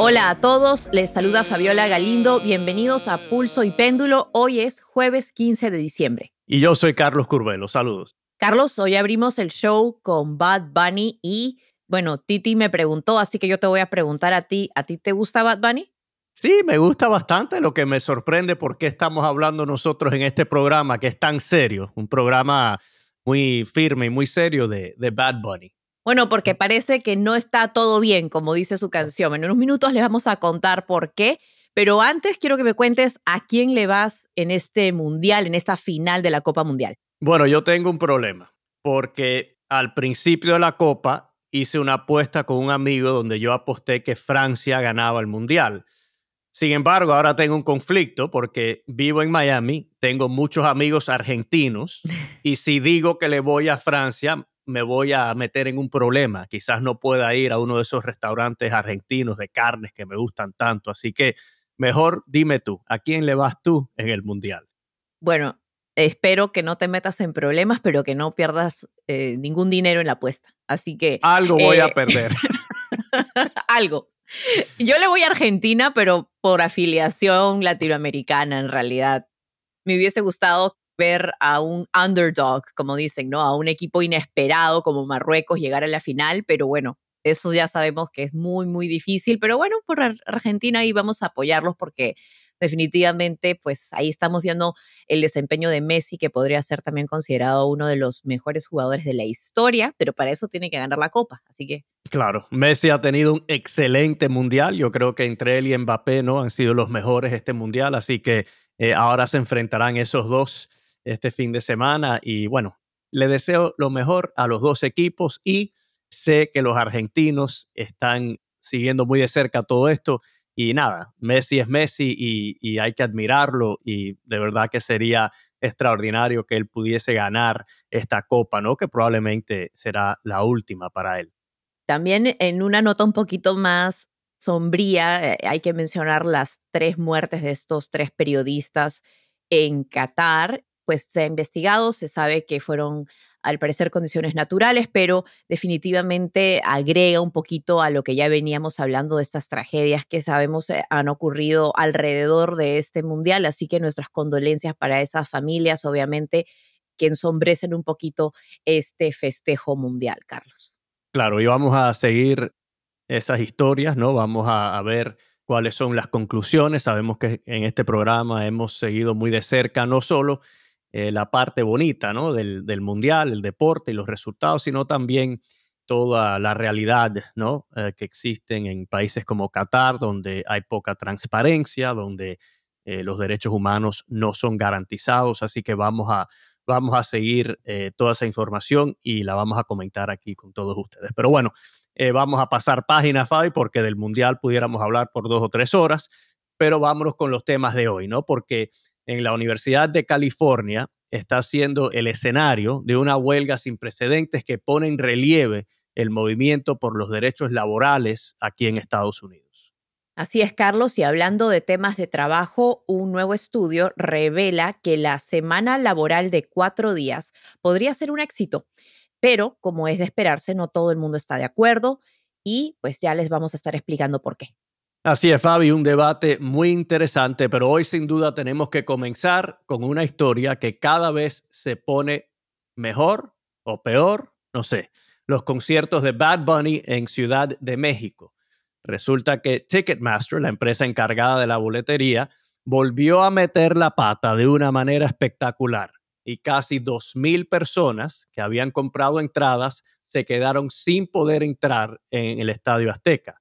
Hola a todos, les saluda Fabiola Galindo, bienvenidos a Pulso y Péndulo, hoy es jueves 15 de diciembre. Y yo soy Carlos Curvelo, saludos. Carlos, hoy abrimos el show con Bad Bunny y, bueno, Titi me preguntó, así que yo te voy a preguntar a ti, ¿a ti te gusta Bad Bunny? Sí, me gusta bastante, lo que me sorprende por qué estamos hablando nosotros en este programa que es tan serio, un programa muy firme y muy serio de, de Bad Bunny. Bueno, porque parece que no está todo bien, como dice su canción. En unos minutos les vamos a contar por qué. Pero antes quiero que me cuentes a quién le vas en este mundial, en esta final de la Copa Mundial. Bueno, yo tengo un problema, porque al principio de la Copa hice una apuesta con un amigo donde yo aposté que Francia ganaba el mundial. Sin embargo, ahora tengo un conflicto porque vivo en Miami, tengo muchos amigos argentinos y si digo que le voy a Francia, me voy a meter en un problema. Quizás no pueda ir a uno de esos restaurantes argentinos de carnes que me gustan tanto. Así que mejor dime tú, ¿a quién le vas tú en el Mundial? Bueno, espero que no te metas en problemas, pero que no pierdas eh, ningún dinero en la apuesta. Así que... Algo voy a eh, perder. algo. Yo le voy a Argentina, pero por afiliación latinoamericana en realidad. Me hubiese gustado ver a un underdog, como dicen, ¿no? A un equipo inesperado como Marruecos llegar a la final, pero bueno, eso ya sabemos que es muy, muy difícil, pero bueno, por Argentina ahí vamos a apoyarlos porque definitivamente, pues ahí estamos viendo el desempeño de Messi, que podría ser también considerado uno de los mejores jugadores de la historia, pero para eso tiene que ganar la Copa, así que... Claro, Messi ha tenido un excelente mundial, yo creo que entre él y Mbappé, ¿no? Han sido los mejores este mundial, así que eh, ahora se enfrentarán esos dos este fin de semana. Y bueno, le deseo lo mejor a los dos equipos y sé que los argentinos están siguiendo muy de cerca todo esto. Y nada, Messi es Messi y, hay que admirarlo y de verdad que sería extraordinario que él pudiese ganar esta copa, ¿no? Que probablemente será la última para él. También en una nota un poquito más sombría, eh, hay que mencionar las tres muertes de estos tres periodistas en Qatar pues se ha investigado, se sabe que fueron al parecer condiciones naturales, pero definitivamente agrega un poquito a lo que ya veníamos hablando de estas tragedias que sabemos eh, han ocurrido alrededor de este mundial, así que nuestras condolencias para esas familias, obviamente, que ensombrecen un poquito este festejo mundial, Carlos. Claro, y vamos a seguir esas historias, ¿no? Vamos a, a ver cuáles son las conclusiones. Sabemos que en este programa hemos seguido muy de cerca no solo eh, la parte bonita ¿no? del, del, mundial, el deporte y los resultados, sino también toda la realidad ¿no? Eh, que existen en países como Qatar, donde hay poca transparencia, donde eh, los derechos humanos no son garantizados. Así que vamos a, vamos a seguir toda esa información y la vamos a comentar aquí con todos ustedes. Pero bueno, vamos a pasar página, Fabi, porque del mundial pudiéramos hablar por dos o tres horas, pero vámonos con los temas de hoy, ¿no? Porque en la Universidad de California está siendo el escenario de una huelga sin precedentes que pone en relieve el movimiento por los derechos laborales aquí en Estados Unidos. Así es, Carlos, y hablando de temas de trabajo, un nuevo estudio revela que la semana laboral de cuatro días podría ser un éxito, pero como es de esperarse, no todo el mundo está de acuerdo y pues ya les vamos a estar explicando por qué. Así es, Fabi, un debate muy interesante, pero hoy sin duda tenemos que comenzar con una historia que cada vez se pone mejor o peor, no sé, los conciertos de Bad Bunny en Ciudad de México. Resulta que Ticketmaster, la empresa encargada de la boletería, volvió a meter la pata de una manera espectacular y casi 2.000 personas que habían comprado entradas se quedaron sin poder entrar en el Estadio Azteca.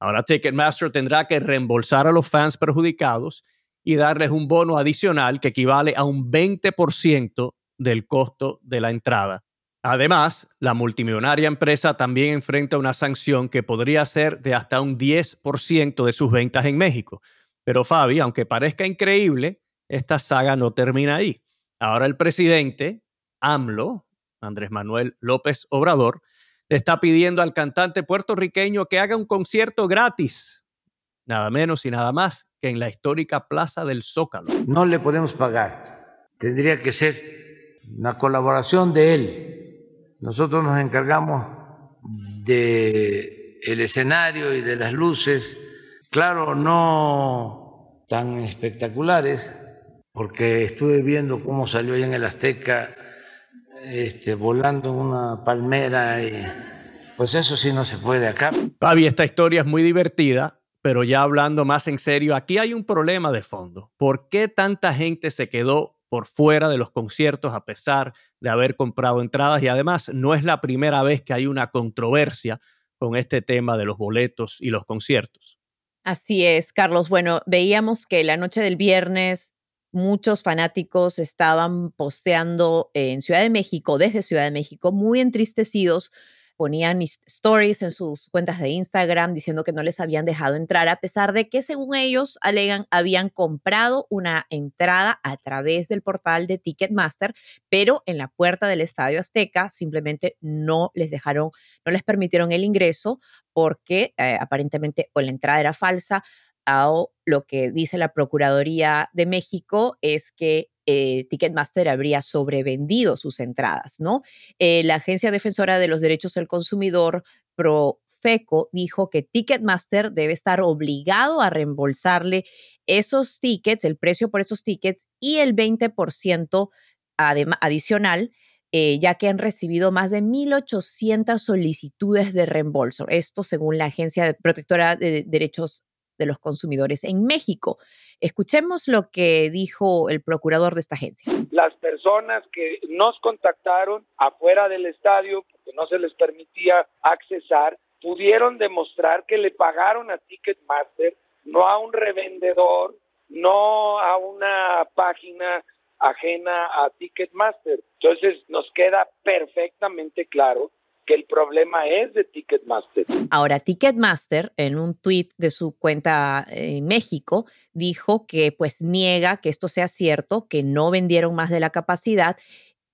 Ahora Ticketmaster tendrá que reembolsar a los fans perjudicados y darles un bono adicional que equivale a un 20% del costo de la entrada. Además, la multimillonaria empresa también enfrenta una sanción que podría ser de hasta un 10% de sus ventas en México. Pero Fabi, aunque parezca increíble, esta saga no termina ahí. Ahora el presidente, AMLO, Andrés Manuel López Obrador, está pidiendo al cantante puertorriqueño que haga un concierto gratis, nada menos y nada más que en la histórica Plaza del Zócalo. No le podemos pagar, tendría que ser una colaboración de él. Nosotros nos encargamos de el escenario y de las luces, claro, no tan espectaculares, porque estuve viendo cómo salió en el Azteca este, volando en una palmera y pues eso sí no se puede acá. Fabi, esta historia es muy divertida, pero ya hablando más en serio, aquí hay un problema de fondo. ¿Por qué tanta gente se quedó por fuera de los conciertos a pesar de haber comprado entradas? Y además, no es la primera vez que hay una controversia con este tema de los boletos y los conciertos. Así es, Carlos. Bueno, veíamos que la noche del viernes muchos fanáticos estaban posteando en Ciudad de México, desde Ciudad de México, muy entristecidos ponían stories en sus cuentas de Instagram diciendo que no les habían dejado entrar, a pesar de que, según ellos alegan, habían comprado una entrada a través del portal de Ticketmaster, pero en la puerta del Estadio Azteca simplemente no les dejaron, no les permitieron el ingreso porque eh, aparentemente o la entrada era falsa o lo que dice la Procuraduría de México es que eh, Ticketmaster habría sobrevendido sus entradas, ¿no? Eh, la Agencia Defensora de los Derechos del Consumidor, Profeco, dijo que Ticketmaster debe estar obligado a reembolsarle esos tickets, el precio por esos tickets y el 20% adicional eh, ya que han recibido más de 1.800 solicitudes de reembolso. Esto según la Agencia Protectora de Derechos de los consumidores en México. Escuchemos lo que dijo el procurador de esta agencia. Las personas que nos contactaron afuera del estadio, porque no se les permitía accesar, pudieron demostrar que le pagaron a Ticketmaster, no a un revendedor, no a una página ajena a Ticketmaster. Entonces nos queda perfectamente claro que el problema es de Ticketmaster. Ahora, Ticketmaster, en un tweet de su cuenta en México, dijo que pues niega que esto sea cierto, que no vendieron más de la capacidad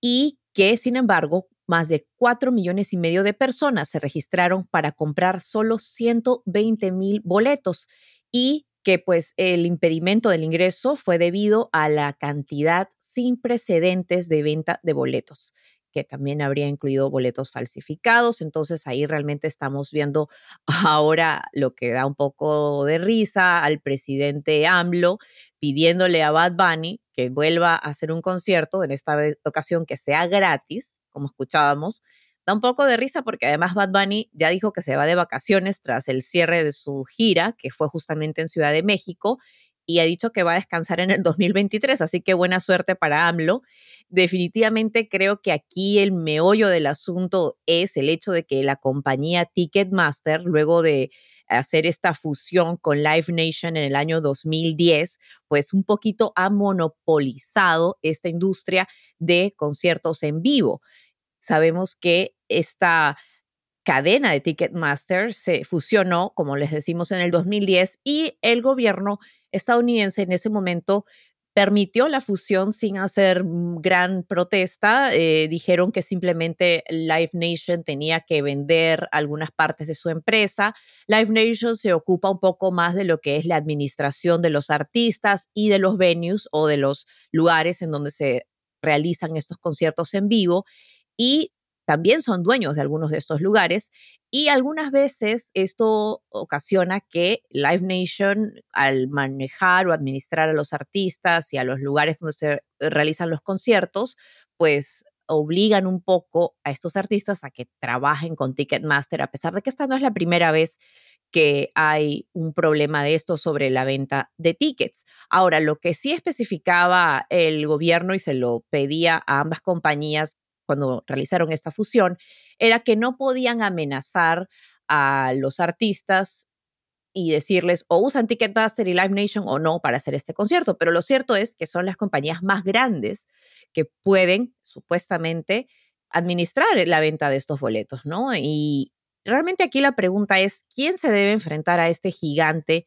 y que, sin embargo, más de 4 millones y medio de personas se registraron para comprar solo 120 mil boletos y que pues el impedimento del ingreso fue debido a la cantidad sin precedentes de venta de boletos que también habría incluido boletos falsificados. Entonces ahí realmente estamos viendo ahora lo que da un poco de risa al presidente AMLO pidiéndole a Bad Bunny que vuelva a hacer un concierto, en esta ocasión que sea gratis, como escuchábamos. Da un poco de risa porque además Bad Bunny ya dijo que se va de vacaciones tras el cierre de su gira, que fue justamente en Ciudad de México, y ha dicho que va a descansar en el 2023, así que buena suerte para AMLO. Definitivamente creo que aquí el meollo del asunto es el hecho de que la compañía Ticketmaster, luego de hacer esta fusión con Live Nation en el año 2010, pues un poquito ha monopolizado esta industria de conciertos en vivo. Sabemos que esta cadena de Ticketmaster se fusionó, como les decimos, en el 2010 y el gobierno estadounidense en ese momento permitió la fusión sin hacer gran protesta. Eh, dijeron que simplemente Live Nation tenía que vender algunas partes de su empresa. Live Nation se ocupa un poco más de lo que es la administración de los artistas y de los venues o de los lugares en donde se realizan estos conciertos en vivo. Y también son dueños de algunos de estos lugares y algunas veces esto ocasiona que Live Nation, al manejar o administrar a los artistas y a los lugares donde se realizan los conciertos, pues obligan un poco a estos artistas a que trabajen con Ticketmaster, a pesar de que esta no es la primera vez que hay un problema de esto sobre la venta de tickets. Ahora, lo que sí especificaba el gobierno y se lo pedía a ambas compañías cuando realizaron esta fusión, era que no podían amenazar a los artistas y decirles o usan Ticketmaster y Live Nation o no para hacer este concierto. Pero lo cierto es que son las compañías más grandes que pueden supuestamente administrar la venta de estos boletos, ¿no? Y realmente aquí la pregunta es, ¿quién se debe enfrentar a este gigante?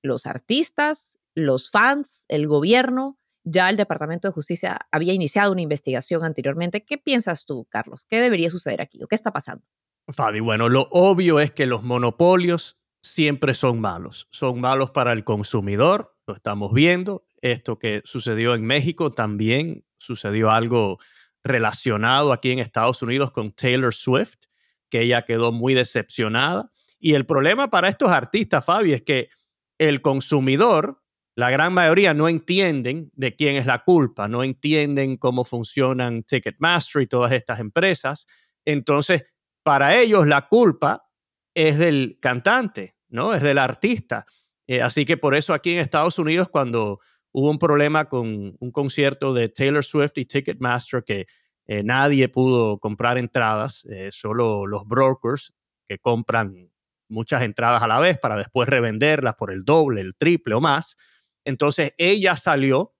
¿Los artistas? ¿Los fans? ¿El gobierno? Ya el Departamento de Justicia había iniciado una investigación anteriormente. ¿Qué piensas tú, Carlos? ¿Qué debería suceder aquí o qué está pasando? Fabi, bueno, lo obvio es que los monopolios siempre son malos. Son malos para el consumidor, lo estamos viendo. Esto que sucedió en México también sucedió algo relacionado aquí en Estados Unidos con Taylor Swift, que ella quedó muy decepcionada. Y el problema para estos artistas, Fabi, es que el consumidor, la gran mayoría no entienden de quién es la culpa, no entienden cómo funcionan Ticketmaster y todas estas empresas. Entonces, para ellos la culpa es del cantante, ¿no? Es del artista. Eh, así que por eso aquí en Estados Unidos, cuando hubo un problema con un concierto de Taylor Swift y Ticketmaster, que eh, nadie pudo comprar entradas, eh, solo los brokers que compran muchas entradas a la vez para después revenderlas por el doble, el triple o más. Entonces ella salió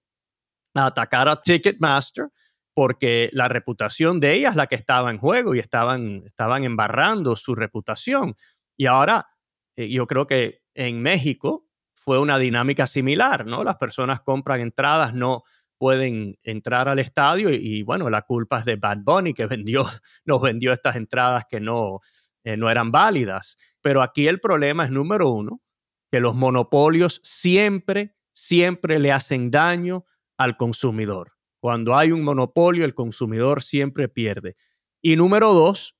a atacar a Ticketmaster porque la reputación de ella es la que estaba en juego y estaban, estaban embarrando su reputación. Y ahora eh, yo creo que en México fue una dinámica similar, ¿no? Las personas compran entradas, no pueden entrar al estadio y, bueno, la culpa es de Bad Bunny que vendió, nos vendió estas entradas que no, eh, no eran válidas. Pero aquí el problema es número uno, que los monopolios siempre, siempre le hacen daño al consumidor. Cuando hay un monopolio, el consumidor siempre pierde. Y número dos,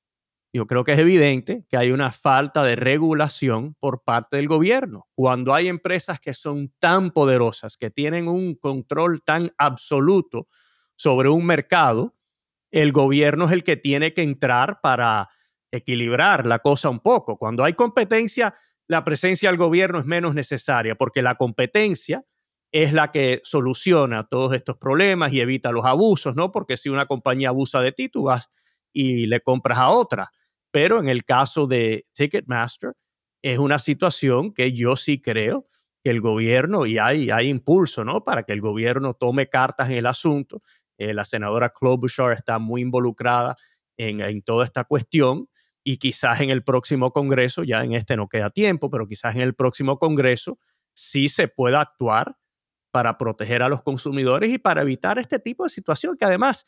yo creo que es evidente que hay una falta de regulación por parte del gobierno. Cuando hay empresas que son tan poderosas, que tienen un control tan absoluto sobre un mercado, el gobierno es el que tiene que entrar para equilibrar la cosa un poco. Cuando hay competencia, la presencia del gobierno es menos necesaria porque la competencia es la que soluciona todos estos problemas y evita los abusos, ¿no? Porque si una compañía abusa de ti, tú vas y le compras a otra. Pero en el caso de Ticketmaster, es una situación que yo sí creo que el gobierno, y hay, hay impulso, ¿no? Para que el gobierno tome cartas en el asunto. Eh, la senadora Klobuchar está muy involucrada en, en toda esta cuestión y quizás en el próximo Congreso, ya en este no queda tiempo, pero quizás en el próximo Congreso sí se pueda actuar para proteger a los consumidores y para evitar este tipo de situación que además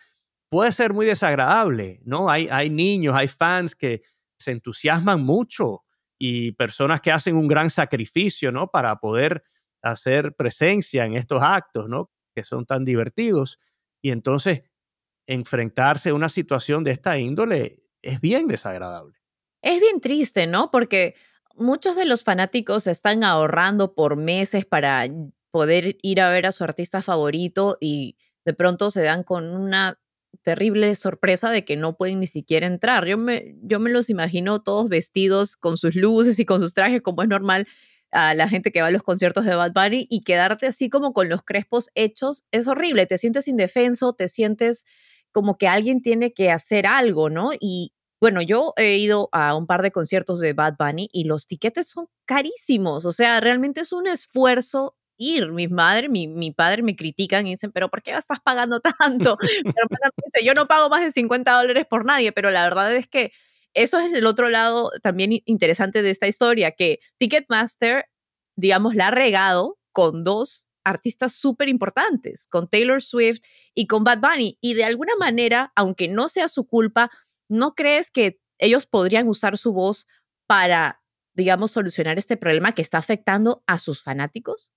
puede ser muy desagradable, ¿no? Hay, hay niños, hay fans que se entusiasman mucho y personas que hacen un gran sacrificio, ¿no? Para poder hacer presencia en estos actos, ¿no? Que son tan divertidos. Y entonces enfrentarse a una situación de esta índole es bien desagradable. Es bien triste, ¿no? Porque muchos de los fanáticos están ahorrando por meses para poder ir a ver a su artista favorito y de pronto se dan con una terrible sorpresa de que no pueden ni siquiera entrar. Yo me, yo me los imagino todos vestidos con sus luces y con sus trajes, como es normal a la gente que va a los conciertos de Bad Bunny y quedarte así como con los crespos hechos es horrible. Te sientes indefenso, te sientes como que alguien tiene que hacer algo, ¿no? Y bueno, yo he ido a un par de conciertos de Bad Bunny y los tiquetes son carísimos. O sea, realmente es un esfuerzo ir. Mi madre, mi, mi padre me critican y dicen, pero ¿por qué estás pagando tanto? pero yo no pago más de 50 dólares por nadie, pero la verdad es que eso es el otro lado también interesante de esta historia, que Ticketmaster, digamos, la ha regado con dos artistas súper importantes, con Taylor Swift y con Bad Bunny. Y de alguna manera, aunque no sea su culpa, ¿no crees que ellos podrían usar su voz para, digamos, solucionar este problema que está afectando a sus fanáticos?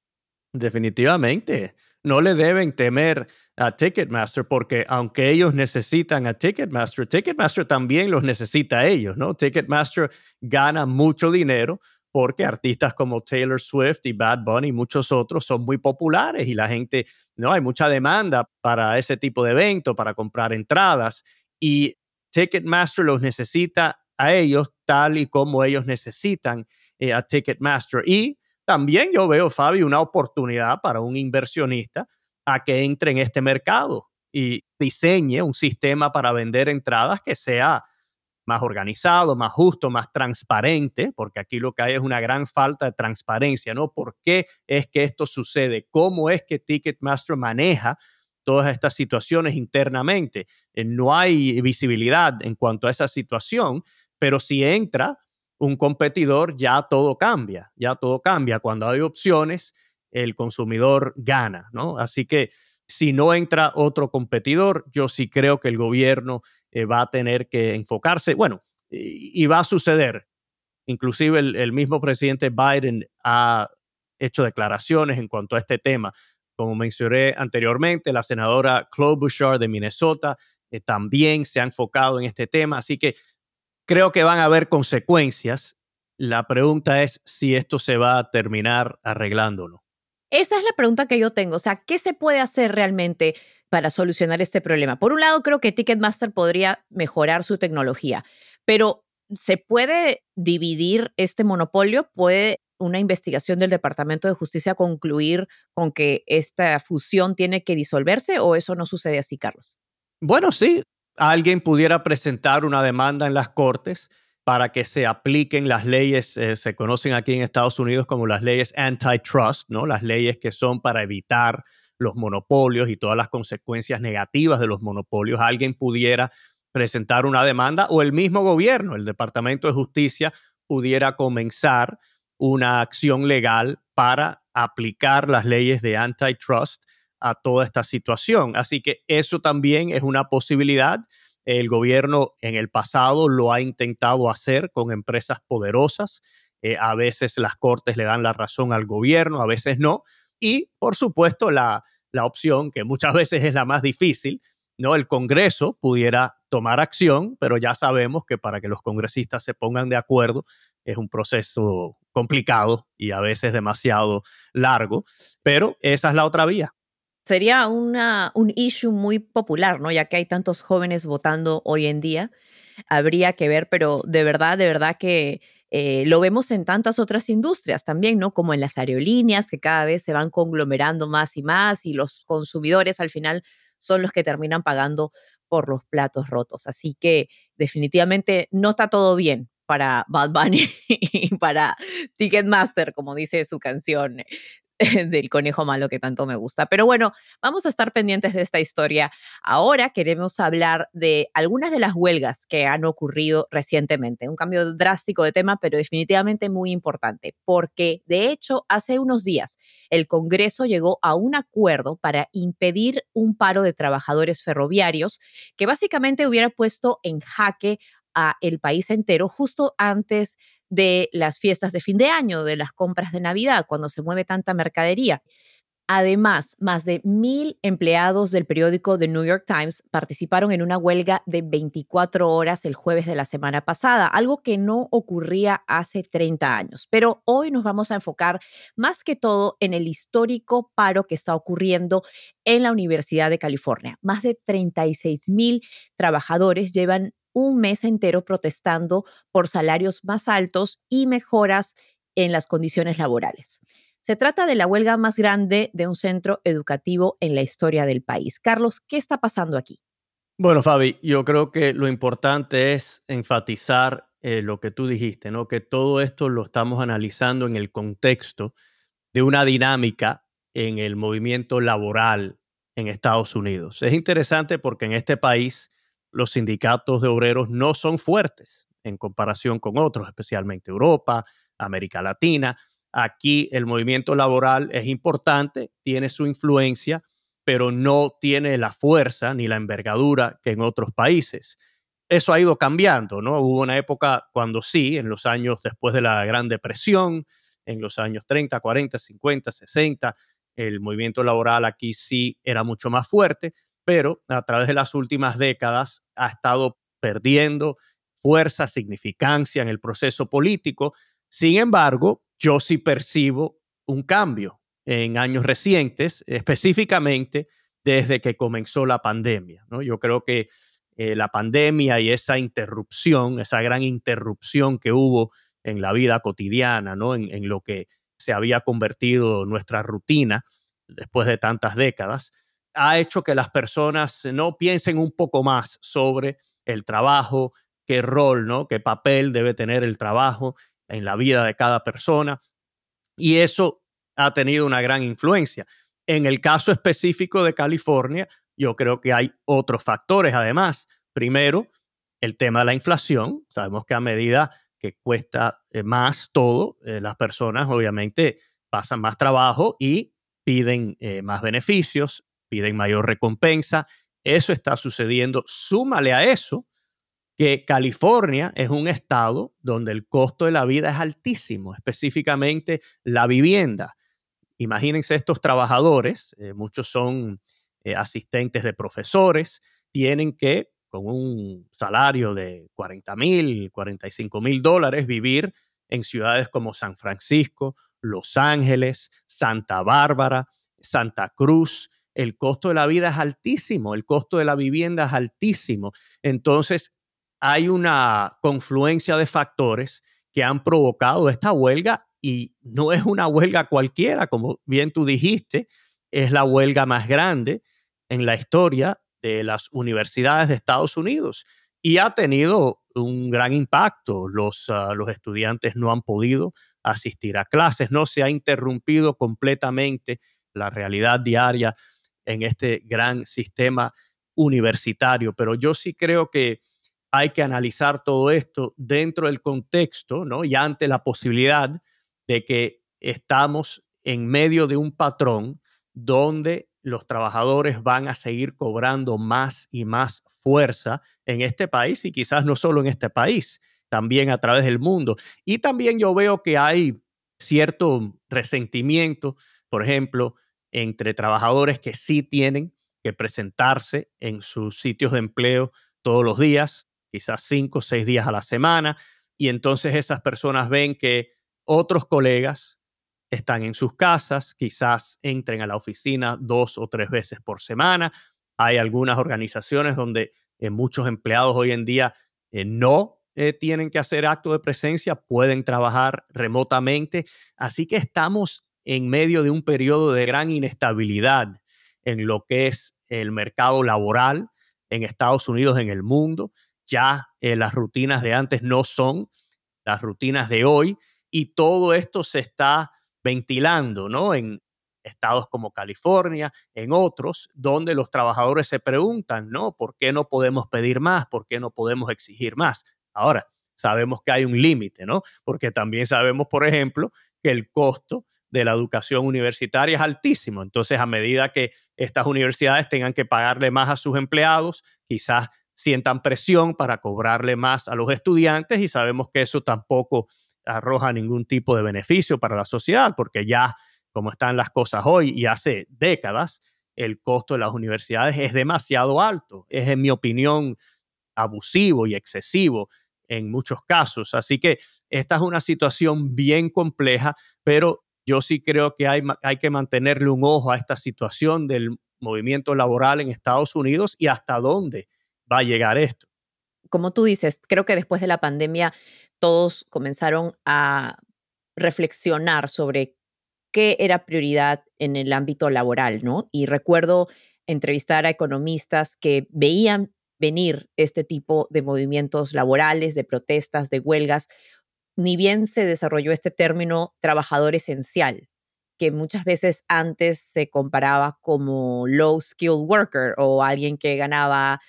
Definitivamente. No le deben temer a Ticketmaster porque aunque ellos necesitan a Ticketmaster, Ticketmaster también los necesita a ellos, ¿no? Ticketmaster gana mucho dinero porque artistas como Taylor Swift y Bad Bunny y muchos otros son muy populares y la gente, no, hay mucha demanda para ese tipo de evento, para comprar entradas y Ticketmaster los necesita a ellos tal y como ellos necesitan eh, a Ticketmaster. Y también yo veo, Fabi, una oportunidad para un inversionista a que entre en este mercado y diseñe un sistema para vender entradas que sea más organizado, más justo, más transparente, porque aquí lo que hay es una gran falta de transparencia, ¿no? ¿Por qué es que esto sucede? ¿Cómo es que Ticketmaster maneja todas estas situaciones internamente? Eh, no hay visibilidad en cuanto a esa situación, pero si entra un competidor, ya todo cambia, ya todo cambia. Cuando hay opciones, el consumidor gana, ¿no? Así que si no entra otro competidor, yo sí creo que el gobierno eh, va a tener que enfocarse, bueno, y, va a suceder. Inclusive el, mismo presidente Biden ha hecho declaraciones en cuanto a este tema. Como mencioné anteriormente, la senadora Chloe Bouchard de Minnesota eh, también se ha enfocado en este tema. Así que creo que van a haber consecuencias. La pregunta es si esto se va a terminar arreglándolo. Esa es la pregunta que yo tengo. O sea, ¿qué se puede hacer realmente para solucionar este problema? Por un lado, creo que Ticketmaster podría mejorar su tecnología, pero ¿se puede dividir este monopolio? ¿Puede una investigación del Departamento de Justicia concluir con que esta fusión tiene que disolverse o eso no sucede así, Carlos? Bueno, sí, alguien pudiera presentar una demanda en las cortes para que se apliquen las leyes, eh, se conocen aquí en Estados Unidos como las leyes antitrust, ¿no? Las leyes que son para evitar los monopolios y todas las consecuencias negativas de los monopolios. Alguien pudiera presentar una demanda o el mismo gobierno, el Departamento de Justicia, pudiera comenzar una acción legal para aplicar las leyes de antitrust a toda esta situación. Así que eso también es una posibilidad. El gobierno en el pasado lo ha intentado hacer con empresas poderosas. Eh, a veces las cortes le dan la razón al gobierno, a veces no. Y, por supuesto, la, la opción, que muchas veces es la más difícil, ¿no? El Congreso pudiera tomar acción, pero ya sabemos que para que los congresistas se pongan de acuerdo es un proceso complicado y a veces demasiado largo, pero esa es la otra vía. Sería una, un issue muy popular, ¿no? Ya que hay tantos jóvenes votando hoy en día, habría que ver, pero de verdad, de verdad que eh, lo vemos en tantas otras industrias también, ¿no? Como en las aerolíneas, que cada vez se van conglomerando más y más y los consumidores al final son los que terminan pagando por los platos rotos. Así que definitivamente no está todo bien para Bad Bunny y para Ticketmaster, como dice su canción del conejo malo que tanto me gusta. Pero bueno, vamos a estar pendientes de esta historia. Ahora queremos hablar de algunas de las huelgas que han ocurrido recientemente. Un cambio drástico de tema, pero definitivamente muy importante, porque de hecho hace unos días el Congreso llegó a un acuerdo para impedir un paro de trabajadores ferroviarios que básicamente hubiera puesto en jaque a el país entero justo antes de las fiestas de fin de año, de las compras de Navidad, cuando se mueve tanta mercadería. Además, más de mil empleados del periódico The New York Times participaron en una huelga de 24 horas el jueves de la semana pasada, algo que no ocurría hace 30 años. Pero hoy nos vamos a enfocar más que todo en el histórico paro que está ocurriendo en la Universidad de California. Más de 36 mil trabajadores llevan un mes entero protestando por salarios más altos y mejoras en las condiciones laborales. Se trata de la huelga más grande de un centro educativo en la historia del país. Carlos, ¿qué está pasando aquí? Bueno, Fabi, yo creo que lo importante es enfatizar eh, lo que tú dijiste, ¿no? Que todo esto lo estamos analizando en el contexto de una dinámica en el movimiento laboral en Estados Unidos. Es interesante porque en este país los sindicatos de obreros no son fuertes en comparación con otros, especialmente Europa, América Latina. Aquí el movimiento laboral es importante, tiene su influencia, pero no tiene la fuerza ni la envergadura que en otros países. Eso ha ido cambiando, ¿no? Hubo una época cuando sí, en los años después de la Gran Depresión, en los años 30, 40, 50, 60, el movimiento laboral aquí sí era mucho más fuerte, pero a través de las últimas décadas ha estado perdiendo fuerza, significancia en el proceso político. Sin embargo, yo sí percibo un cambio en años recientes, específicamente desde que comenzó la pandemia. ¿no? Yo creo que eh, la pandemia y esa interrupción, esa gran interrupción que hubo en la vida cotidiana, ¿no? en, en lo que se había convertido nuestra rutina después de tantas décadas, ha hecho que las personas no piensen un poco más sobre el trabajo, qué rol, ¿no? qué papel debe tener el trabajo en la vida de cada persona. Y eso ha tenido una gran influencia. En el caso específico de California, yo creo que hay otros factores además. Primero, el tema de la inflación. Sabemos que a medida que cuesta eh, más todo, eh, las personas obviamente pasan más trabajo y piden eh, más beneficios, piden mayor recompensa. Eso está sucediendo. Súmale a eso que California es un estado donde el costo de la vida es altísimo, específicamente la vivienda. Imagínense estos trabajadores, eh, muchos son eh, asistentes de profesores, tienen que con un salario de 40 mil, 45 mil dólares, vivir en ciudades como San Francisco, Los Ángeles, Santa Bárbara, Santa Cruz. El costo de la vida es altísimo, el costo de la vivienda es altísimo. Entonces, hay una confluencia de factores que han provocado esta huelga y no es una huelga cualquiera, como bien tú dijiste, es la huelga más grande en la historia de las universidades de Estados Unidos y ha tenido un gran impacto. Los, ah, los estudiantes no han podido asistir a clases, no se ha interrumpido completamente la realidad diaria en este gran sistema universitario, pero yo sí creo que hay que analizar todo esto dentro del contexto, ¿no? Y ante la posibilidad de que estamos en medio de un patrón donde los trabajadores van a seguir cobrando más y más fuerza en este país y quizás no solo en este país, también a través del mundo. Y también yo veo que hay cierto resentimiento, por ejemplo, entre trabajadores que sí tienen que presentarse en sus sitios de empleo todos los días, quizás cinco o seis días a la semana, y entonces esas personas ven que otros colegas están en sus casas, quizás entren a la oficina dos o tres veces por semana. Hay algunas organizaciones donde eh, muchos empleados hoy en día eh, no eh, tienen que hacer acto de presencia, pueden trabajar remotamente. Así que estamos en medio de un periodo de gran inestabilidad en lo que es el mercado laboral en Estados Unidos, en el mundo. Ya las rutinas de antes no son las rutinas de hoy y todo esto se está ventilando, ¿no? En estados como California, en otros, donde los trabajadores se preguntan, ¿no? ¿Por qué no podemos pedir más? ¿Por qué no podemos exigir más? Ahora, sabemos que hay un límite, ¿no? Porque también sabemos, por ejemplo, que el costo de la educación universitaria es altísimo. Entonces, a medida que estas universidades tengan que pagarle más a sus empleados, quizás sientan presión para cobrarle más a los estudiantes y sabemos que eso tampoco arroja ningún tipo de beneficio para la sociedad, porque ya como están las cosas hoy y hace décadas, el costo de las universidades es demasiado alto. Es, en mi opinión, abusivo y excesivo en muchos casos. Así que esta es una situación bien compleja, pero yo sí creo que hay, que mantenerle un ojo a esta situación del movimiento laboral en Estados Unidos y hasta dónde va a llegar esto. Como tú dices, creo que después de la pandemia todos comenzaron a reflexionar sobre qué era prioridad en el ámbito laboral, ¿no? Y recuerdo entrevistar a economistas que veían venir este tipo de movimientos laborales, de protestas, de huelgas, ni bien se desarrolló este término trabajador esencial, que muchas veces antes se comparaba como low skilled worker o alguien que ganaba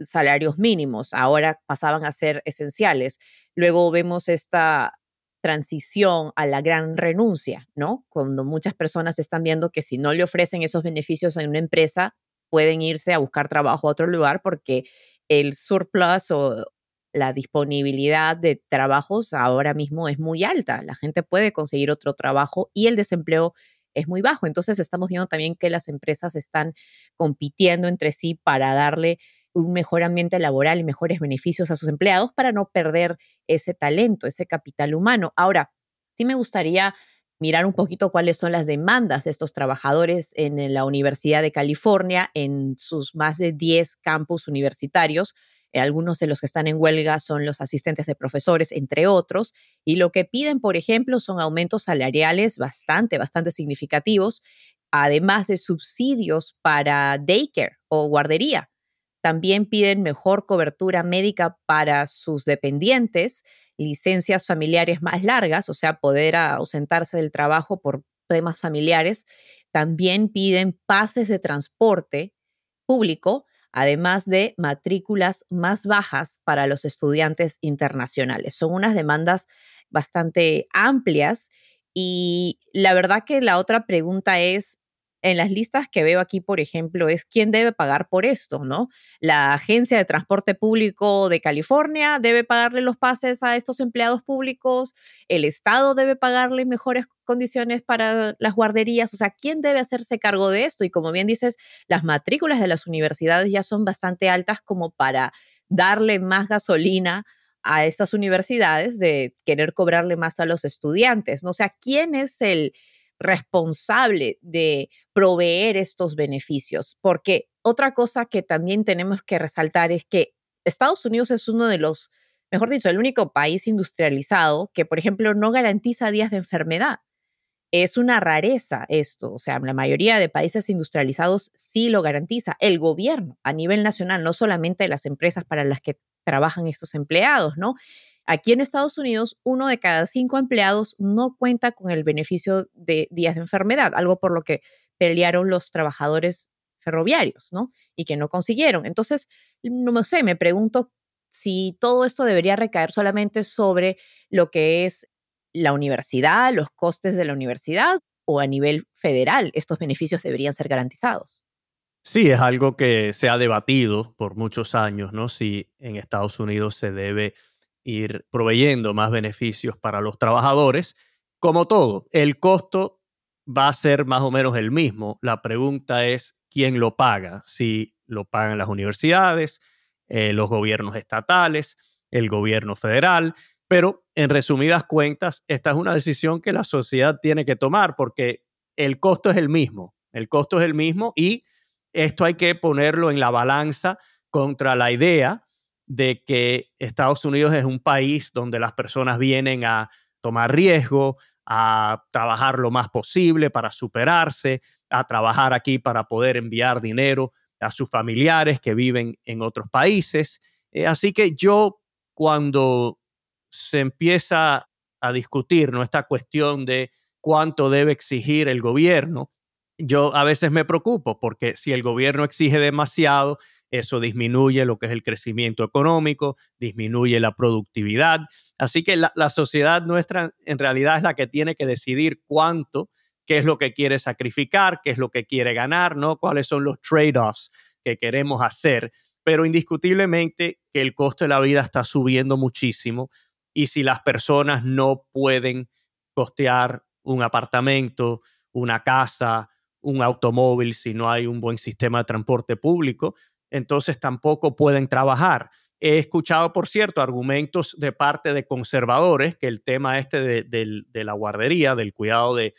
salarios mínimos, ahora pasaban a ser esenciales. Luego vemos esta transición a la gran renuncia, ¿no? Cuando muchas personas están viendo que si no le ofrecen esos beneficios en una empresa, pueden irse a buscar trabajo a otro lugar porque el surplus o la disponibilidad de trabajos ahora mismo es muy alta. La gente puede conseguir otro trabajo y el desempleo es muy bajo. Entonces estamos viendo también que las empresas están compitiendo entre sí para darle un mejor ambiente laboral y mejores beneficios a sus empleados para no perder ese talento, ese capital humano. Ahora, sí me gustaría mirar un poquito cuáles son las demandas de estos trabajadores en la Universidad de California, en sus más de 10 campus universitarios. Eh, algunos de los que están en huelga son los asistentes de profesores, entre otros, y lo que piden, por ejemplo, son aumentos salariales bastante, bastante significativos, además de subsidios para daycare o guardería. También piden mejor cobertura médica para sus dependientes, licencias familiares más largas, o sea, poder ausentarse del trabajo por temas familiares. También piden pases de transporte público, además de matrículas más bajas para los estudiantes internacionales. Son unas demandas bastante amplias y la verdad que la otra pregunta es, en las listas que veo aquí, por ejemplo, es quién debe pagar por esto, ¿no? La Agencia de Transporte Público de California debe pagarle los pases a estos empleados públicos, el Estado debe pagarle mejores condiciones para las guarderías, o sea, ¿quién debe hacerse cargo de esto? Y como bien dices, las matrículas de las universidades ya son bastante altas como para darle más gasolina a estas universidades de querer cobrarle más a los estudiantes. ¿no? O sea, ¿quién es el responsable de proveer estos beneficios? Porque otra cosa que también tenemos que resaltar es que Estados Unidos es uno de los, mejor dicho, el único país industrializado que, por ejemplo, no garantiza días de enfermedad. Es una rareza esto, o sea, la mayoría de países industrializados sí lo garantiza el gobierno a nivel nacional, no solamente las empresas para las que trabajan estos empleados, ¿no? Aquí en Estados Unidos, uno de cada cinco empleados no cuenta con el beneficio de días de enfermedad, algo por lo que pelearon los trabajadores ferroviarios, ¿no? Y que no consiguieron. Entonces, no sé, me pregunto si todo esto debería recaer solamente sobre lo que es la universidad, los costes de la universidad o a nivel federal estos beneficios deberían ser garantizados. Sí, es algo que se ha debatido por muchos años, ¿no? Si en Estados Unidos se debe ir proveyendo más beneficios para los trabajadores. Como todo, el costo va a ser más o menos el mismo. La pregunta es quién lo paga, si lo pagan las universidades, eh, los gobiernos estatales, el gobierno federal. Pero en resumidas cuentas, esta es una decisión que la sociedad tiene que tomar porque el costo es el mismo. El costo es el mismo y esto hay que ponerlo en la balanza contra la idea de que Estados Unidos es un país donde las personas vienen a tomar riesgo, a trabajar lo más posible para superarse, a trabajar aquí para poder enviar dinero a sus familiares que viven en otros países. Eh, así que yo cuando se empieza a discutir esta cuestión de cuánto debe exigir el gobierno, yo a veces me preocupo porque si el gobierno exige demasiado, eso disminuye lo que es el crecimiento económico, disminuye la productividad. Así que la, sociedad nuestra en realidad es la que tiene que decidir cuánto, qué es lo que quiere sacrificar, qué es lo que quiere ganar, ¿no? Cuáles son los trade-offs que queremos hacer. Pero indiscutiblemente que el costo de la vida está subiendo muchísimo y si las personas no pueden costear un apartamento, una casa, un automóvil, si no hay un buen sistema de transporte público, entonces tampoco pueden trabajar. He escuchado, por cierto, argumentos de parte de conservadores que el tema este de, la guardería, del cuidado eh,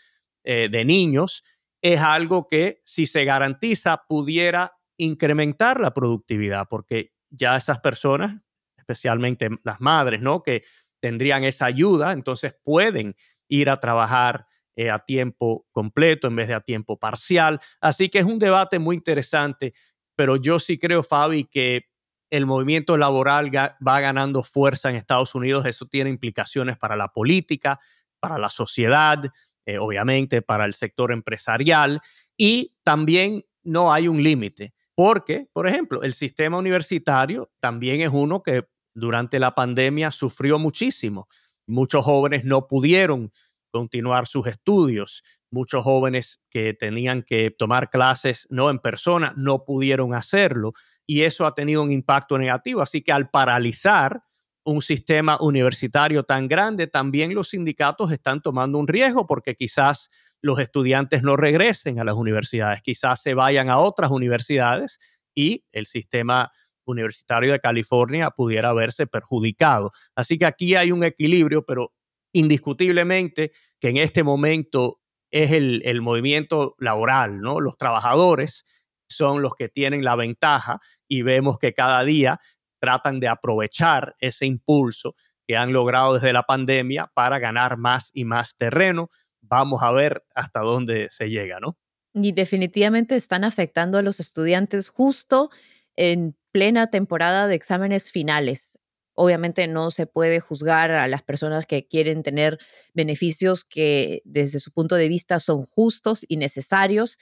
de, niños, es algo que si se garantiza pudiera incrementar la productividad, porque ya esas personas, especialmente las madres, ¿no? Que tendrían esa ayuda, entonces pueden ir a trabajar eh, a tiempo completo en vez de a tiempo parcial. Así que es un debate muy interesante, pero yo sí creo, Fabi, que el movimiento laboral va ganando fuerza en Estados Unidos. Eso tiene implicaciones para la política, para la sociedad, eh, obviamente para el sector empresarial y también no hay un límite. Porque, por ejemplo, el sistema universitario también es uno que durante la pandemia sufrió muchísimo. Muchos jóvenes no pudieron continuar sus estudios. Muchos jóvenes que tenían que tomar clases no en persona no pudieron hacerlo y eso ha tenido un impacto negativo. Así que al paralizar un sistema universitario tan grande, también los sindicatos están tomando un riesgo porque quizás los estudiantes no regresen a las universidades, quizás se vayan a otras universidades y el sistema universitario de California pudiera verse perjudicado. Así que aquí hay un equilibrio, pero indiscutiblemente que en este momento es el, movimiento laboral, ¿no? Los trabajadores son los que tienen la ventaja y vemos que cada día tratan de aprovechar ese impulso que han logrado desde la pandemia para ganar más y más terreno. Vamos a ver hasta dónde se llega, ¿no? Y definitivamente están afectando a los estudiantes justo en plena temporada de exámenes finales. Obviamente no se puede juzgar a las personas que quieren tener beneficios que desde su punto de vista son justos y necesarios,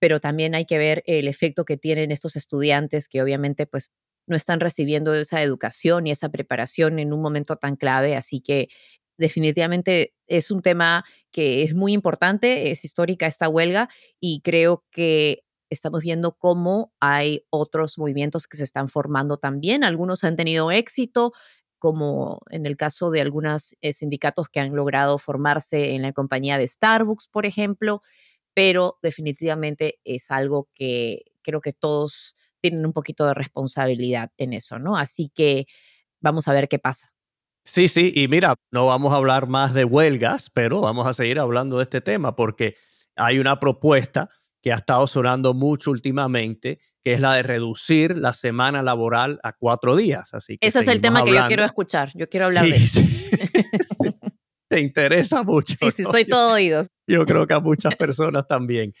pero también hay que ver el efecto que tienen estos estudiantes que obviamente pues no están recibiendo esa educación y esa preparación en un momento tan clave, así que definitivamente es un tema que es muy importante, es histórica esta huelga y creo que estamos viendo cómo hay otros movimientos que se están formando también. Algunos han tenido éxito, como en el caso de algunos eh, sindicatos que han logrado formarse en la compañía de Starbucks, por ejemplo, pero definitivamente es algo que creo que todos tienen un poquito de responsabilidad en eso, ¿no? Así que vamos a ver qué pasa. Sí, sí, y mira, no vamos a hablar más de huelgas, pero vamos a seguir hablando de este tema porque hay una propuesta que ha estado sonando mucho últimamente, que es la de reducir la semana laboral a cuatro días. Así Ese es el tema que yo quiero escuchar. Yo quiero hablar de eso. Te interesa mucho. Sí, sí, soy todo oídos. Yo creo que a muchas personas también.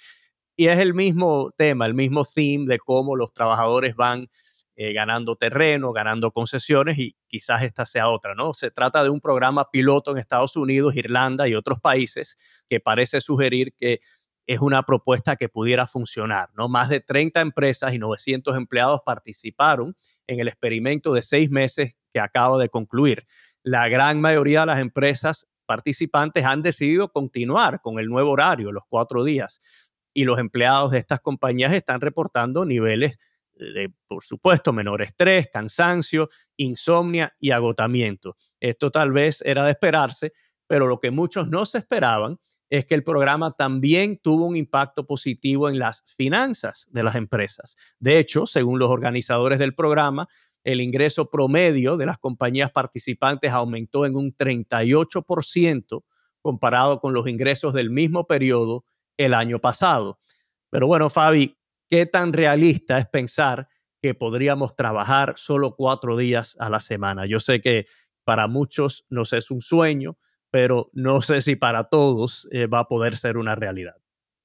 Y es el mismo tema, el mismo theme de cómo los trabajadores van eh, ganando terreno, ganando concesiones y quizás esta sea otra, ¿no? Se trata de un programa piloto en Estados Unidos, Irlanda y otros países que parece sugerir que es una propuesta que pudiera funcionar, ¿no? Más de 30 empresas y 900 empleados participaron en el experimento de seis meses que acaba de concluir. La gran mayoría de las empresas participantes han decidido continuar con el nuevo horario, los cuatro días, y los empleados de estas compañías están reportando niveles de, por supuesto, menor estrés, cansancio, insomnia y agotamiento. Esto tal vez era de esperarse, pero lo que muchos no se esperaban es que el programa también tuvo un impacto positivo en las finanzas de las empresas. De hecho, según los organizadores del programa, el ingreso promedio de las compañías participantes aumentó en un 38% comparado con los ingresos del mismo periodo el año pasado. Pero bueno, Fabi, ¿Qué tan realista es pensar que podríamos trabajar solo cuatro días a la semana? Yo sé que para muchos nos es un sueño, pero no sé si para todos eh, va a poder ser una realidad.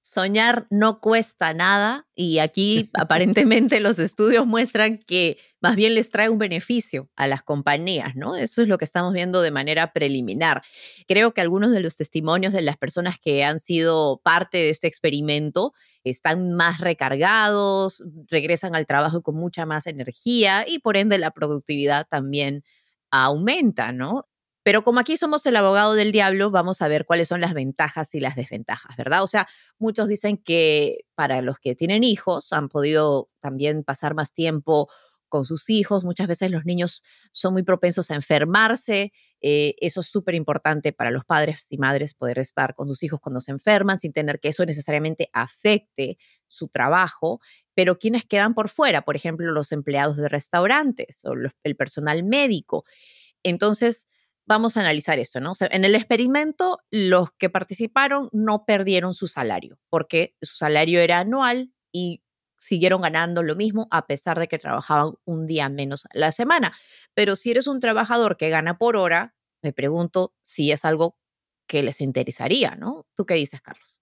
Soñar no cuesta nada y aquí aparentemente los estudios muestran que más bien les trae un beneficio a las compañías, ¿no? Eso es lo que estamos viendo de manera preliminar. Creo que algunos de los testimonios de las personas que han sido parte de este experimento están más recargados, regresan al trabajo con mucha más energía y por ende la productividad también aumenta, ¿no? Pero como aquí somos el abogado del diablo, vamos a ver cuáles son las ventajas y las desventajas, ¿verdad? O sea, muchos dicen que para los que tienen hijos han podido también pasar más tiempo con sus hijos. Muchas veces los niños son muy propensos a enfermarse. Eh, eso es súper importante para los padres y madres poder estar con sus hijos cuando se enferman sin tener que eso necesariamente afecte su trabajo. Pero quienes quedan por fuera, por ejemplo, los empleados de restaurantes o el personal médico. Entonces, vamos a analizar esto, ¿no? en el experimento, los que participaron no perdieron su salario, porque su salario era anual y siguieron ganando lo mismo a pesar de que trabajaban un día menos a la semana. Pero si eres un trabajador que gana por hora, me pregunto si es algo que les interesaría, ¿no? ¿Tú qué dices, Carlos?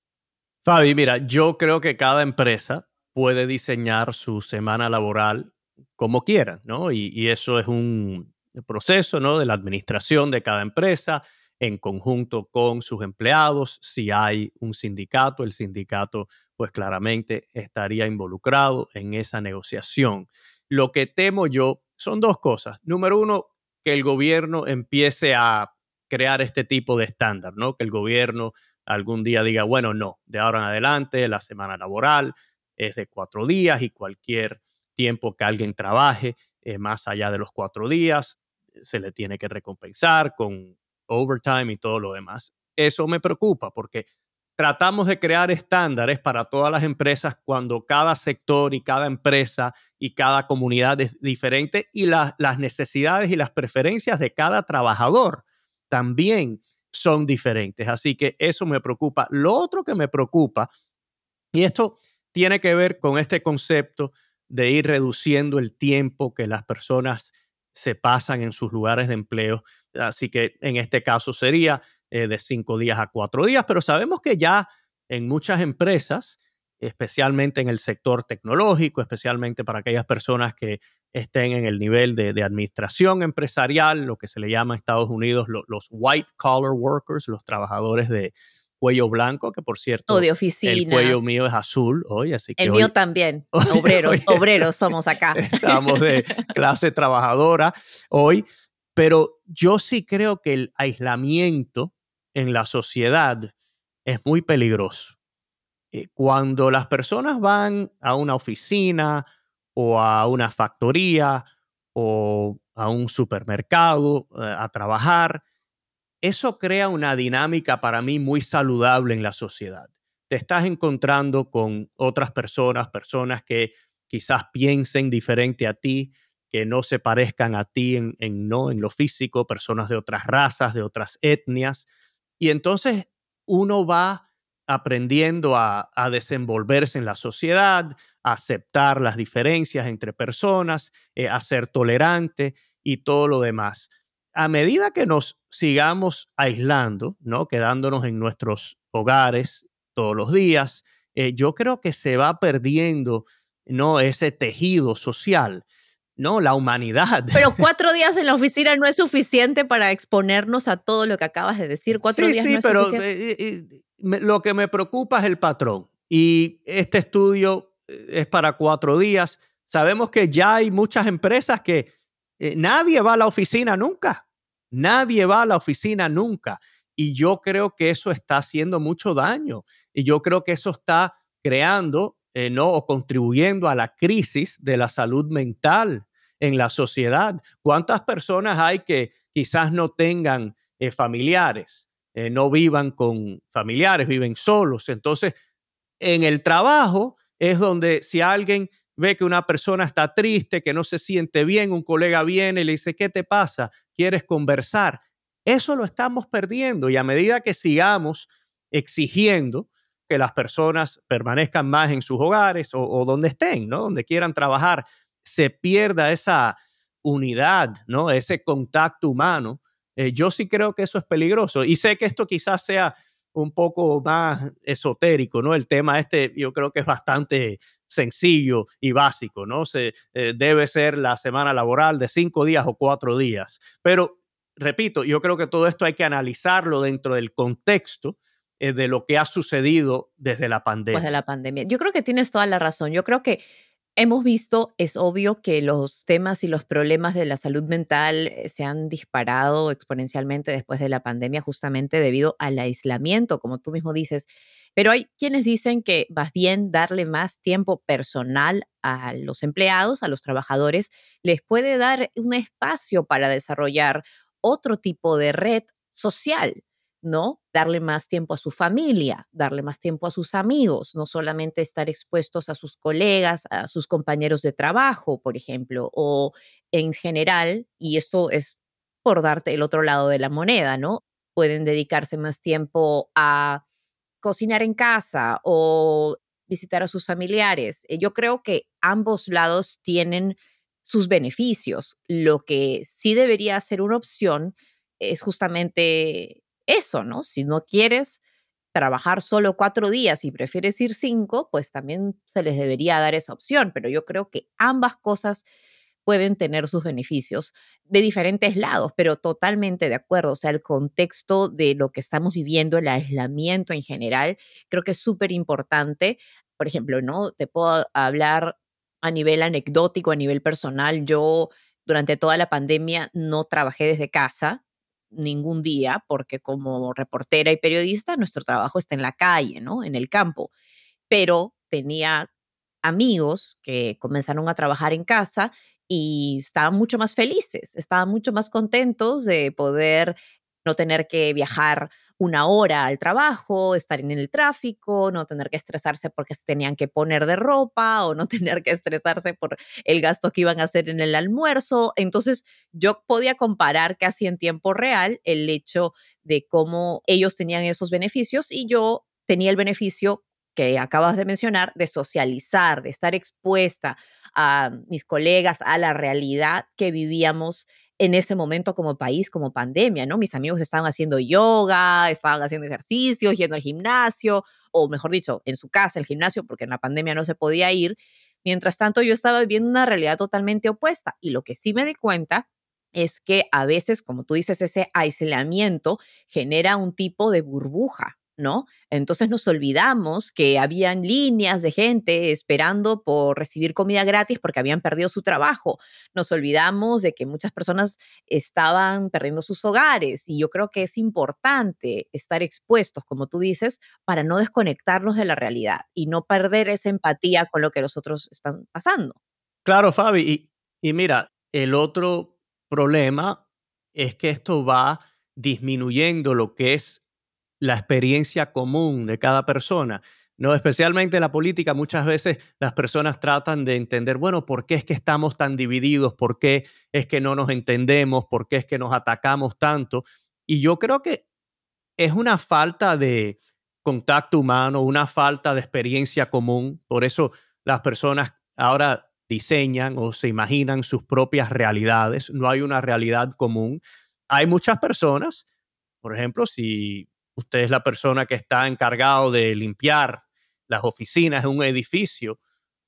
Fabi, mira, yo creo que cada empresa puede diseñar su semana laboral como quiera, ¿no? y eso es un, proceso ¿no? de la administración de cada empresa en conjunto con sus empleados. Si hay un sindicato, el sindicato pues claramente estaría involucrado en esa negociación. Lo que temo yo son dos cosas. Número uno, que el gobierno empiece a crear este tipo de estándar, ¿no? Que el gobierno algún día diga, bueno, no, de ahora en adelante la semana laboral es de cuatro días y cualquier tiempo que alguien trabaje más allá de los cuatro días se le tiene que recompensar con overtime y todo lo demás. Eso me preocupa porque tratamos de crear estándares para todas las empresas cuando cada sector y cada empresa y cada comunidad es diferente y las necesidades y las preferencias de cada trabajador también son diferentes. Así que eso me preocupa. Lo otro que me preocupa, y esto tiene que ver con este concepto de ir reduciendo el tiempo que las personas se pasan en sus lugares de empleo. Así que en este caso sería eh, de cinco días a cuatro días, pero sabemos que ya en muchas empresas, especialmente en el sector tecnológico, especialmente para aquellas personas que estén en el nivel de, administración empresarial, lo que se le llama en Estados Unidos los white collar workers, los trabajadores de, cuello blanco, que por cierto, o de oficinas. el cuello mío es azul hoy, así que El mío también, obreros, obreros somos acá. Estamos de clase trabajadora hoy, pero yo sí creo que el aislamiento en la sociedad es muy peligroso. Eh, cuando las personas van a una oficina o a una factoría o a un supermercado eh, a trabajar, eso crea una dinámica para mí muy saludable en la sociedad. Te estás encontrando con otras personas, personas que quizás piensen diferente a ti, que no se parezcan a ti en, no, en lo físico, personas de otras razas, de otras etnias. Y entonces uno va aprendiendo a, desenvolverse en la sociedad, a aceptar las diferencias entre personas, eh, a ser tolerante y todo lo demás. A medida que nos sigamos aislando, ¿no? quedándonos en nuestros hogares todos los días, eh, yo creo que se va perdiendo ¿no? ese tejido social. No, la humanidad. Pero cuatro días en la oficina no es suficiente para exponernos a todo lo que acabas de decir. Cuatro sí, días sí, no es pero suficiente. Eh, eh, lo que me preocupa es el patrón. Y este estudio es para cuatro días. Sabemos que ya hay muchas empresas que nadie va a la oficina nunca. Nadie va a la oficina nunca. Y yo creo que eso está haciendo mucho daño. Y yo creo que eso está creando eh, ¿no? o contribuyendo a la crisis de la salud mental en la sociedad. ¿Cuántas personas hay que quizás no tengan eh, familiares, eh, no vivan con familiares, viven solos? Entonces, en el trabajo es donde si alguien ve que una persona está triste, que no se siente bien, un colega viene y le dice, ¿qué te pasa? ¿Quieres conversar? Eso lo estamos perdiendo y a medida que sigamos exigiendo que las personas permanezcan más en sus hogares o, donde estén, ¿no? Donde quieran trabajar, se pierda esa unidad, ¿no? Ese contacto humano. Eh, yo sí creo que eso es peligroso y sé que esto quizás sea un poco más esotérico, ¿no? El tema este yo creo que es bastante sencillo y básico, ¿no? Se, eh, debe ser la semana laboral de cinco días o cuatro días. Pero, repito, yo creo que todo esto hay que analizarlo dentro del contexto eh, de lo que ha sucedido desde la pandemia. Desde la pandemia. Yo creo que tienes toda la razón. Yo creo que hemos visto, es obvio que los temas y los problemas de la salud mental eh, se han disparado exponencialmente después de la pandemia, justamente debido al aislamiento, como tú mismo dices. Pero hay quienes dicen que más bien darle más tiempo personal a los empleados, a los trabajadores, les puede dar un espacio para desarrollar otro tipo de red social ¿no? Darle más tiempo a su familia, darle más tiempo a sus amigos, no solamente estar expuestos a sus colegas, a sus compañeros de trabajo, por ejemplo, o en general, y esto es por darte el otro lado de la moneda, ¿no? Pueden dedicarse más tiempo a cocinar en casa o visitar a sus familiares. Eh, yo creo que ambos lados tienen sus beneficios. Lo que sí debería ser una opción es justamente eso, ¿no? Si no quieres trabajar solo cuatro días y prefieres ir cinco, pues también se les debería dar esa opción, pero yo creo que ambas cosas pueden tener sus beneficios de diferentes lados, pero totalmente de acuerdo. O sea, el contexto de lo que estamos viviendo, el aislamiento en general, creo que es súper importante. Por ejemplo, ¿no? Te puedo hablar a nivel anecdótico, a nivel personal. Yo durante toda la pandemia no trabajé desde casa, ningún día, porque como reportera y periodista, nuestro trabajo está en la calle, ¿no? En el campo. Pero tenía amigos que comenzaron a trabajar en casa y estaban mucho más felices, estaban mucho más contentos de poder no tener que viajar una hora al trabajo, estar en el tráfico, no tener que estresarse porque se tenían que poner de ropa o no tener que estresarse por el gasto que iban a hacer en el almuerzo. Entonces yo podía comparar casi en tiempo real el hecho de cómo ellos tenían esos beneficios y yo tenía el beneficio que acabas de mencionar, de socializar, de estar expuesta a mis colegas, a la realidad que vivíamos en ese momento como país, como pandemia, ¿no? Mis amigos estaban haciendo yoga, estaban haciendo ejercicios, yendo al gimnasio, o mejor dicho, en su casa, el gimnasio, porque en la pandemia no se podía ir. Mientras tanto, yo estaba viviendo una realidad totalmente opuesta. Y lo que sí me di cuenta es que a veces, como tú dices, ese aislamiento genera un tipo de burbuja, ¿no? Entonces nos olvidamos que habían líneas de gente esperando por recibir comida gratis porque habían perdido su trabajo. Nos olvidamos de que muchas personas estaban perdiendo sus hogares y yo creo que es importante estar expuestos, como tú dices, para no desconectarnos de la realidad y no perder esa empatía con lo que los otros están pasando. Claro, Fabi. Y, y mira, el otro problema es que esto va disminuyendo lo que es la experiencia común de cada persona. No, especialmente en la política, muchas veces las personas tratan de entender, bueno, ¿por qué es que estamos tan divididos? ¿Por qué es que no nos entendemos? ¿Por qué es que nos atacamos tanto? Y yo creo que es una falta de contacto humano, una falta de experiencia común. Por eso las personas ahora diseñan o se imaginan sus propias realidades. No hay una realidad común. Hay muchas personas, por ejemplo, si usted es la persona que está encargado de limpiar las oficinas de un edificio,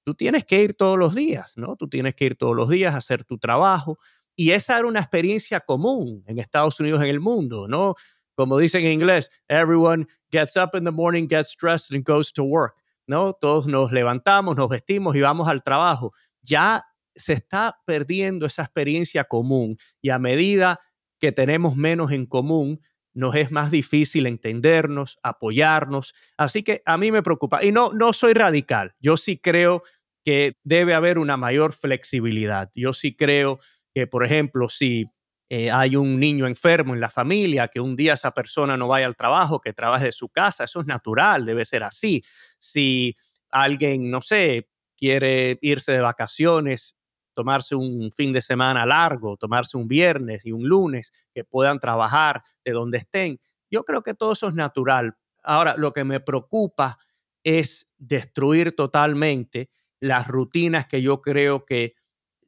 tú tienes que ir todos los días, ¿no? Tú tienes que ir todos los días a hacer tu trabajo. Y esa era una experiencia común en Estados Unidos, en el mundo, ¿no? Como dicen en inglés, everyone gets up in the morning, gets dressed and goes to work, ¿no? Todos nos levantamos, nos vestimos y vamos al trabajo. Ya se está perdiendo esa experiencia común y a medida que tenemos menos en común, nos es más difícil entendernos, apoyarnos. Así que a mí me preocupa. Y no, no soy radical. Yo sí creo que debe haber una mayor flexibilidad. Yo sí creo que, por ejemplo, si eh, hay un niño enfermo en la familia, que un día esa persona no vaya al trabajo, que trabaje de su casa, eso es natural, debe ser así. Si alguien, no sé, quiere irse de vacaciones tomarse un fin de semana largo, tomarse un viernes y un lunes, que puedan trabajar de donde estén. Yo creo que todo eso es natural. Ahora, lo que me preocupa es destruir totalmente las rutinas que yo creo que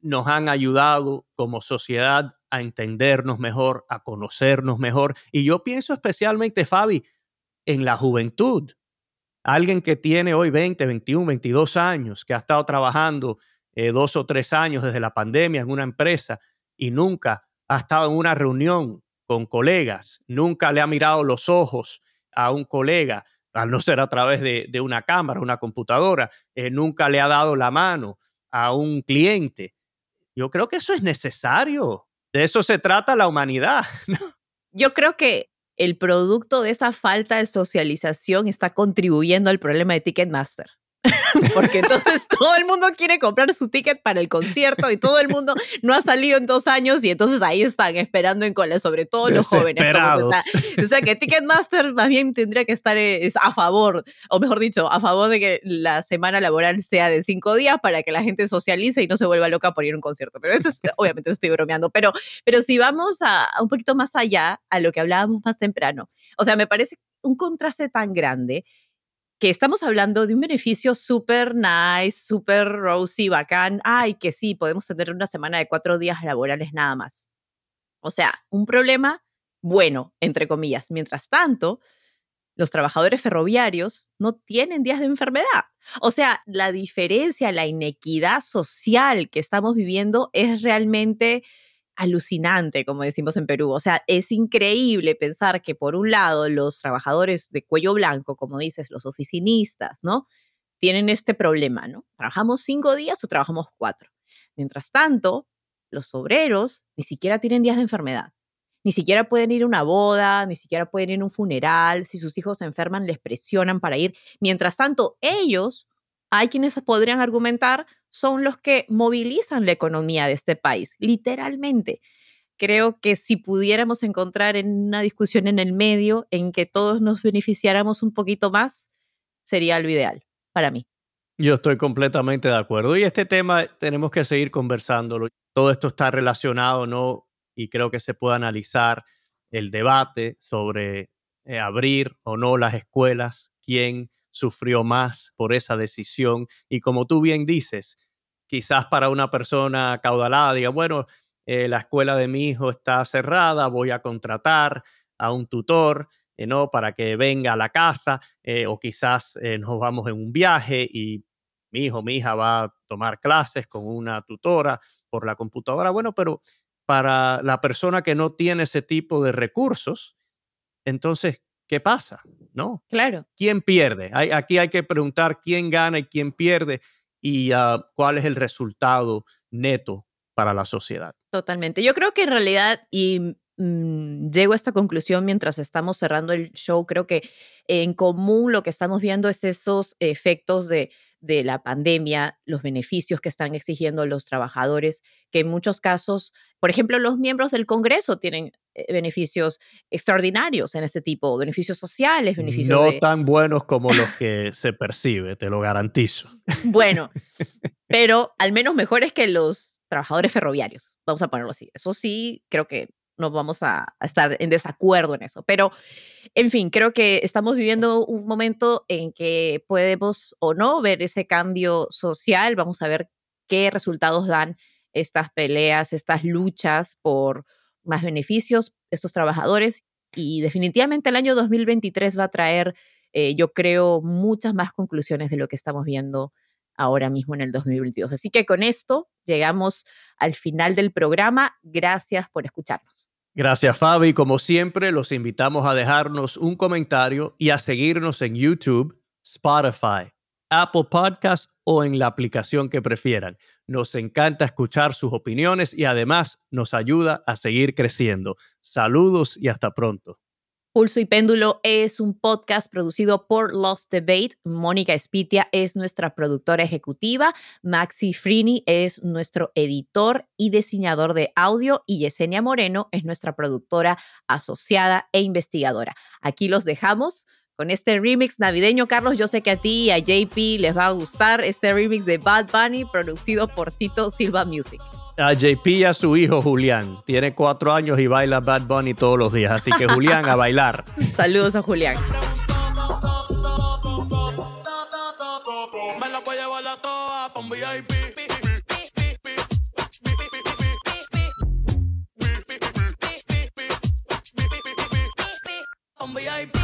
nos han ayudado como sociedad a entendernos mejor, a conocernos mejor. Y yo pienso especialmente, Fabi, en la juventud. Alguien que tiene hoy 20, 21, 22 años, que ha estado trabajando eh, dos o tres años desde la pandemia en una empresa y nunca ha estado en una reunión con colegas, nunca le ha mirado los ojos a un colega, al no ser a través de, una cámara, una computadora, eh, nunca le ha dado la mano a un cliente. Yo creo que eso es necesario. De eso se trata la humanidad. Yo creo que el producto de esa falta de socialización está contribuyendo al problema de Ticketmaster. porque entonces todo el mundo quiere comprar su ticket para el concierto y todo el mundo no ha salido en dos años y entonces ahí están esperando en cola, sobre todo los jóvenes. o sea que Ticketmaster más bien tendría que estar eh, a favor, o mejor dicho, a favor de que la semana laboral sea de cinco días para que la gente socialice y no se vuelva loca por ir a un concierto. Pero esto es, obviamente estoy bromeando, pero, pero si vamos a un poquito más allá a lo que hablábamos más temprano, o sea, me parece un contraste tan grande que estamos hablando de un beneficio súper nice, súper rosy, bacán. Ay, que sí, podemos tener una semana de cuatro días laborales nada más. O sea, un problema bueno, entre comillas. Mientras tanto, los trabajadores ferroviarios no tienen días de enfermedad. O sea, la diferencia, la inequidad social que estamos viviendo es realmente alucinante, como decimos en Perú. O sea, es increíble pensar que por un lado los trabajadores de cuello blanco, como dices, los oficinistas, ¿no? Tienen este problema, ¿no? Trabajamos cinco días o trabajamos cuatro. Mientras tanto, los obreros ni siquiera tienen días de enfermedad. Ni siquiera pueden ir a una boda, ni siquiera pueden ir a un funeral. Si sus hijos se enferman, les presionan para ir. Mientras tanto, ellos hay quienes podrían argumentar son los que movilizan la economía de este país, literalmente. Creo que si pudiéramos encontrar en una discusión en el medio en que todos nos beneficiáramos un poquito más, sería lo ideal para mí. Yo estoy completamente de acuerdo. Y este tema tenemos que seguir conversándolo. Todo esto está relacionado, ¿no? Y creo que se puede analizar el debate sobre eh, abrir o no las escuelas, quién sufrió más por esa decisión. Y como tú bien dices, quizás para una persona caudalada diga, bueno, eh, la escuela de mi hijo está cerrada, voy a contratar a un tutor. Eh, ¿no? para que venga a la casa eh, o quizás nos vamos en un viaje y mi hijo, mi hija va a tomar clases con una tutora por la computadora. Bueno, pero para la persona que no tiene ese tipo de recursos, entonces, ¿qué pasa? ¿No? Claro. ¿Quién pierde? aquí hay que preguntar quién gana y quién pierde y ah, cuál es el resultado neto para la sociedad. Totalmente. Yo creo que en realidad, y mm, llego a esta conclusión mientras estamos cerrando el show, creo que en común lo que estamos viendo es esos efectos de, de la pandemia, los beneficios que están exigiendo los trabajadores, que en muchos casos, por ejemplo, los miembros del Congreso tienen beneficios extraordinarios en este tipo, beneficios sociales, beneficios no tan buenos como los que se percibe, te lo garantizo. Bueno, pero al menos mejores que los trabajadores ferroviarios, vamos a ponerlo así. Eso sí, creo que no vamos a, estar en desacuerdo en eso. Pero, en fin, creo que estamos viviendo un momento en que podemos o no ver ese cambio social. Vamos a ver qué resultados dan estas peleas, estas luchas por más beneficios, estos trabajadores. Y definitivamente el año 2023 va a traer, eh, yo creo, muchas más conclusiones de lo que estamos viendo ahora mismo en el 2022. Así que con esto llegamos al final del programa. Gracias por escucharnos. Gracias Fabi. Como siempre, los invitamos a dejarnos un comentario y a seguirnos en YouTube, Spotify, Apple Podcast o en la aplicación que prefieran. Nos encanta escuchar sus opiniones y además nos ayuda a seguir creciendo. Saludos y hasta pronto. Pulso y Péndulo es un podcast producido por Lost Debate. Mónica Espitia es nuestra productora ejecutiva. Maxi Frini es nuestro editor y diseñador de audio. Y Yesenia Moreno es nuestra productora asociada e investigadora. Aquí los dejamos con este remix navideño. Carlos, yo sé que a ti y a JP les va a gustar este remix de Bad Bunny producido por Tito Silva Music a JP y a su hijo Julián. Tiene cuatro años y baila Bad Bunny todos los días. Así que Julián, a bailar. Saludos a Julián. VIP.